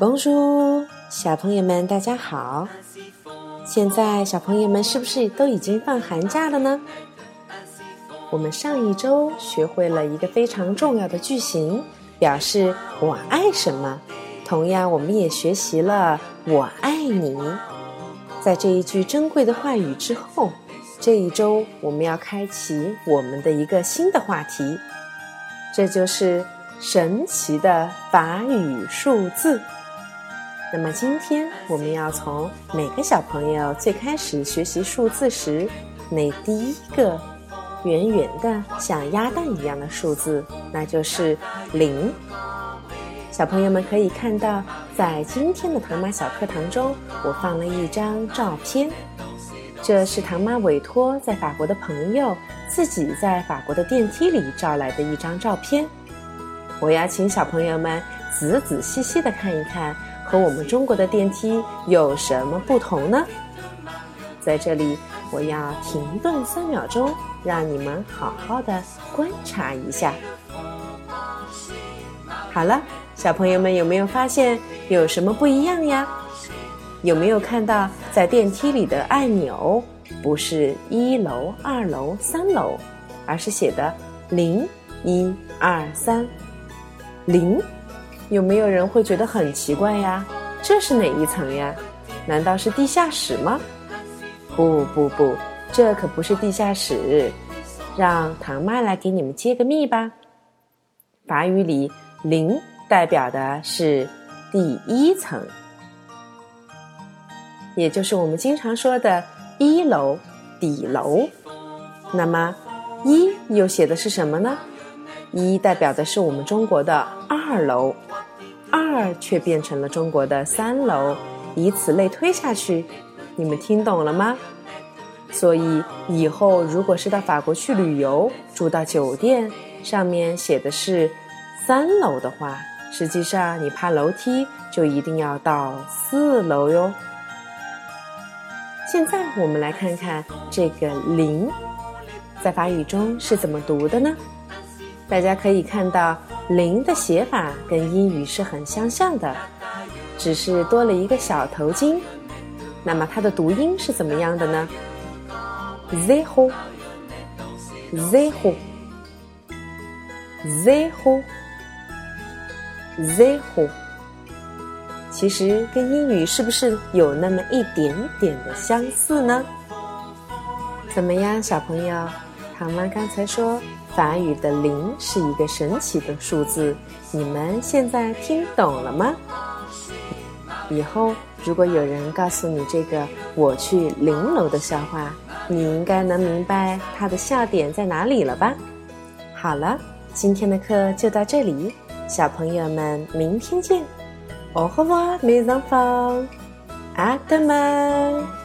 Bonjour，小朋友们，大家好。现在小朋友们是不是都已经放寒假了呢？我们上一周学会了一个非常重要的句型，表示我爱什么。同样，我们也学习了“我爱你”。在这一句珍贵的话语之后，这一周我们要开启我们的一个新的话题，这就是神奇的法语数字。那么今天我们要从每个小朋友最开始学习数字时，那第一个圆圆的像鸭蛋一样的数字，那就是零。小朋友们可以看到，在今天的唐妈小课堂中，我放了一张照片，这是唐妈委托在法国的朋友自己在法国的电梯里照来的一张照片。我要请小朋友们仔仔细细的看一看。和我们中国的电梯有什么不同呢？在这里，我要停顿三秒钟，让你们好好的观察一下。好了，小朋友们有没有发现有什么不一样呀？有没有看到在电梯里的按钮不是一楼、二楼、三楼，而是写的零、一、二、三、零？有没有人会觉得很奇怪呀？这是哪一层呀？难道是地下室吗？不不不，这可不是地下室。让唐妈来给你们揭个秘吧。法语里零代表的是第一层，也就是我们经常说的一楼底楼。那么一又写的是什么呢？一代表的是我们中国的二楼。二却变成了中国的三楼，以此类推下去，你们听懂了吗？所以以后如果是到法国去旅游，住到酒店上面写的是三楼的话，实际上你爬楼梯就一定要到四楼哟。现在我们来看看这个零在法语中是怎么读的呢？大家可以看到。零的写法跟英语是很相像的，只是多了一个小头巾。那么它的读音是怎么样的呢？zero，zero，zero。其实跟英语是不是有那么一点点的相似呢？怎么样，小朋友？唐妈刚才说。法语的零是一个神奇的数字，你们现在听懂了吗？以后如果有人告诉你这个“我去零楼”的笑话，你应该能明白他的笑点在哪里了吧？好了，今天的课就到这里，小朋友们明天见。Au revoir, mes enfants. À demain.